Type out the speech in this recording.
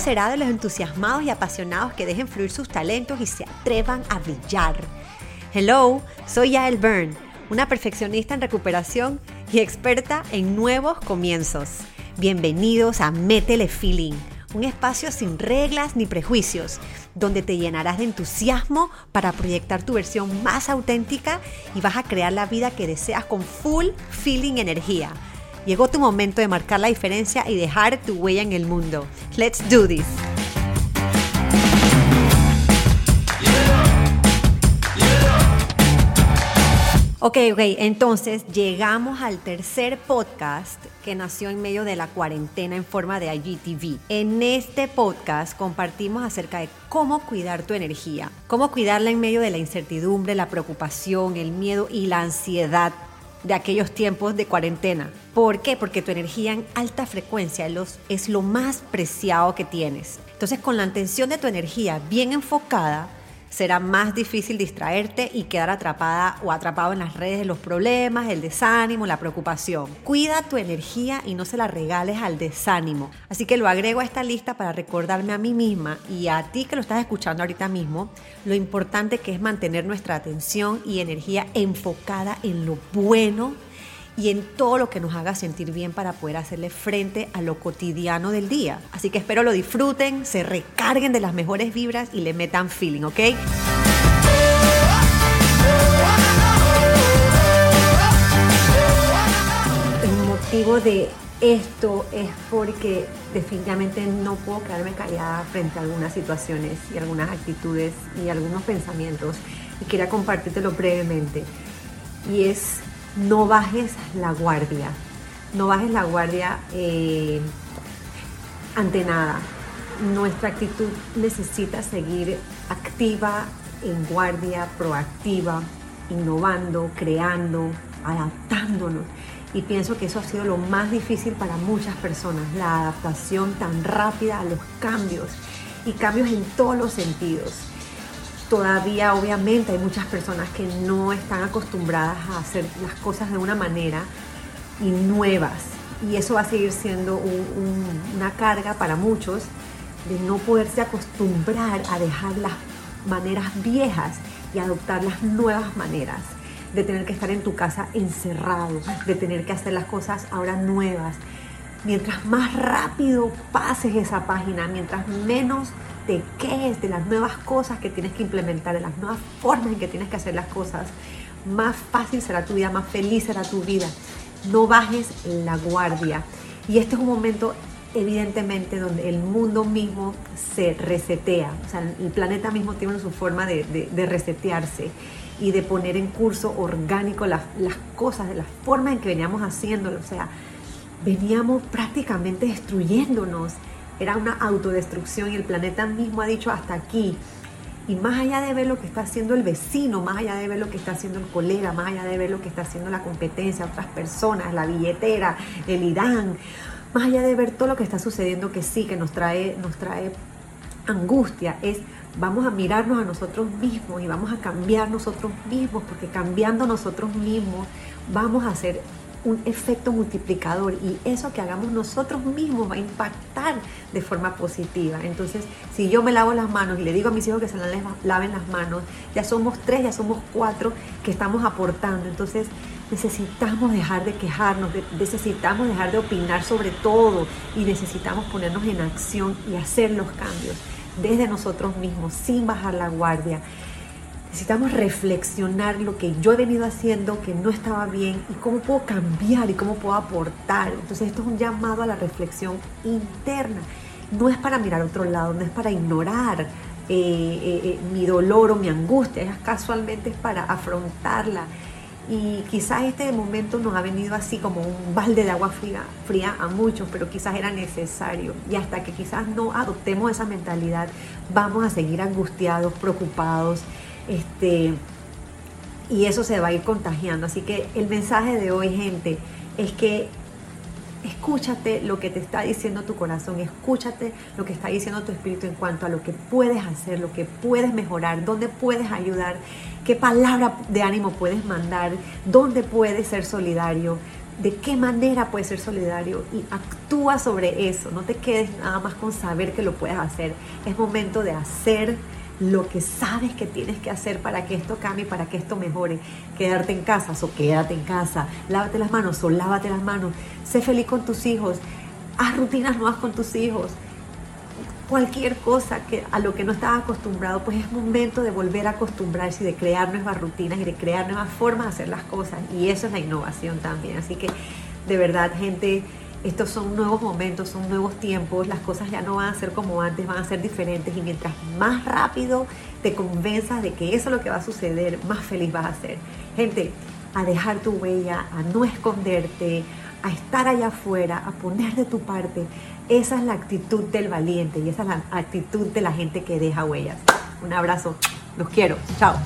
será de los entusiasmados y apasionados que dejen fluir sus talentos y se atrevan a brillar. Hello, soy Yael Byrne, una perfeccionista en recuperación y experta en nuevos comienzos. Bienvenidos a Métele Feeling, un espacio sin reglas ni prejuicios, donde te llenarás de entusiasmo para proyectar tu versión más auténtica y vas a crear la vida que deseas con full feeling energía. Llegó tu momento de marcar la diferencia y dejar tu huella en el mundo. Let's do this. Ok, ok, entonces llegamos al tercer podcast que nació en medio de la cuarentena en forma de IGTV. En este podcast compartimos acerca de cómo cuidar tu energía, cómo cuidarla en medio de la incertidumbre, la preocupación, el miedo y la ansiedad de aquellos tiempos de cuarentena. ¿Por qué? Porque tu energía en alta frecuencia es lo más preciado que tienes. Entonces, con la atención de tu energía bien enfocada, será más difícil distraerte y quedar atrapada o atrapado en las redes de los problemas, el desánimo, la preocupación. Cuida tu energía y no se la regales al desánimo. Así que lo agrego a esta lista para recordarme a mí misma y a ti que lo estás escuchando ahorita mismo, lo importante que es mantener nuestra atención y energía enfocada en lo bueno y en todo lo que nos haga sentir bien para poder hacerle frente a lo cotidiano del día. Así que espero lo disfruten, se recarguen de las mejores vibras y le metan feeling, ¿ok? El motivo de esto es porque definitivamente no puedo quedarme callada frente a algunas situaciones y algunas actitudes y algunos pensamientos y quería compartírtelo brevemente. Y es no bajes la guardia, no bajes la guardia eh, ante nada. Nuestra actitud necesita seguir activa, en guardia, proactiva, innovando, creando, adaptándonos. Y pienso que eso ha sido lo más difícil para muchas personas, la adaptación tan rápida a los cambios y cambios en todos los sentidos todavía obviamente hay muchas personas que no están acostumbradas a hacer las cosas de una manera y nuevas. Y eso va a seguir siendo una carga para muchos de no poderse acostumbrar a dejar las maneras viejas y adoptar las nuevas maneras. De tener que estar en tu casa encerrado, de tener que hacer las cosas ahora nuevas. Mientras más rápido pases esa página, mientras menos te quejes de las nuevas cosas que tienes que implementar, de las nuevas formas en que tienes que hacer las cosas, más fácil será tu vida, más feliz será tu vida. No bajes la guardia. Y este es un momento evidentemente donde el mundo mismo se resetea, o sea, el planeta mismo tiene su forma de, resetearse y de poner en curso orgánico las, las cosas, de la forma en que veníamos haciéndolo, o sea, veníamos prácticamente destruyéndonos era una autodestrucción y el planeta mismo ha dicho hasta aquí. Y más allá de ver lo que está haciendo el vecino, más allá de ver lo que está haciendo el colega, más allá de ver lo que está haciendo la competencia, otras personas, la billetera, el Irán, más allá de ver todo lo que está sucediendo que sí, que nos trae, nos trae angustia, es vamos a mirarnos a nosotros mismos y vamos a cambiar nosotros mismos, porque cambiando nosotros mismos vamos a hacer un efecto multiplicador y eso que hagamos nosotros mismos va a impactar de forma positiva. Entonces, si yo me lavo las manos y le digo a mis hijos que se laven las manos, ya somos tres, ya somos cuatro que estamos aportando. Entonces, necesitamos dejar de quejarnos, necesitamos dejar de opinar sobre todo y necesitamos ponernos en acción y hacer los cambios desde nosotros mismos, sin bajar la guardia necesitamos reflexionar lo que yo he venido haciendo que no estaba bien y cómo puedo cambiar y cómo puedo aportar. Entonces esto es un llamado a la reflexión interna. No es para mirar a otro lado, no es para ignorar eh, eh, eh, mi dolor o mi angustia, es casualmente es para afrontarla. Y quizás este momento nos ha venido así como un balde de agua fría, fría a muchos, pero quizás era necesario. Y hasta que quizás no adoptemos esa mentalidad, vamos a seguir angustiados, preocupados, este, y eso se va a ir contagiando. Así que el mensaje de hoy, gente, es que escúchate lo que te está diciendo tu corazón, escúchate lo que está diciendo tu espíritu en cuanto a lo que puedes hacer, lo que puedes mejorar, dónde puedes ayudar, qué palabra de ánimo puedes mandar, dónde puedes ser solidario. de qué manera puedes ser solidario y actúa sobre eso. No te quedes nada más con saber que lo puedes hacer. Es momento de hacer lo que sabes que tienes que hacer para que esto cambie, para que esto mejore. Quedarte en casa, o quédate en casa. Lávate las manos, o lávate las manos. Sé feliz con tus hijos. Haz rutinas nuevas con tus hijos. Cualquier cosa que a lo que no estás acostumbrado, pues es momento de volver a acostumbrarse y de crear nuevas rutinas y de crear nuevas formas de hacer las cosas. Y eso es la innovación también. Así que, de verdad, gente, estos son nuevos momentos, son nuevos tiempos, las cosas ya no van a ser como antes, van a ser diferentes y mientras más rápido te convenzas de que eso es lo que va a suceder, más feliz vas a ser. Gente, a dejar tu huella, a no esconderte, a estar allá afuera, a poner de tu parte. Esa es la actitud del valiente y esa es la actitud de la gente que deja huellas. Un abrazo, los quiero, chao.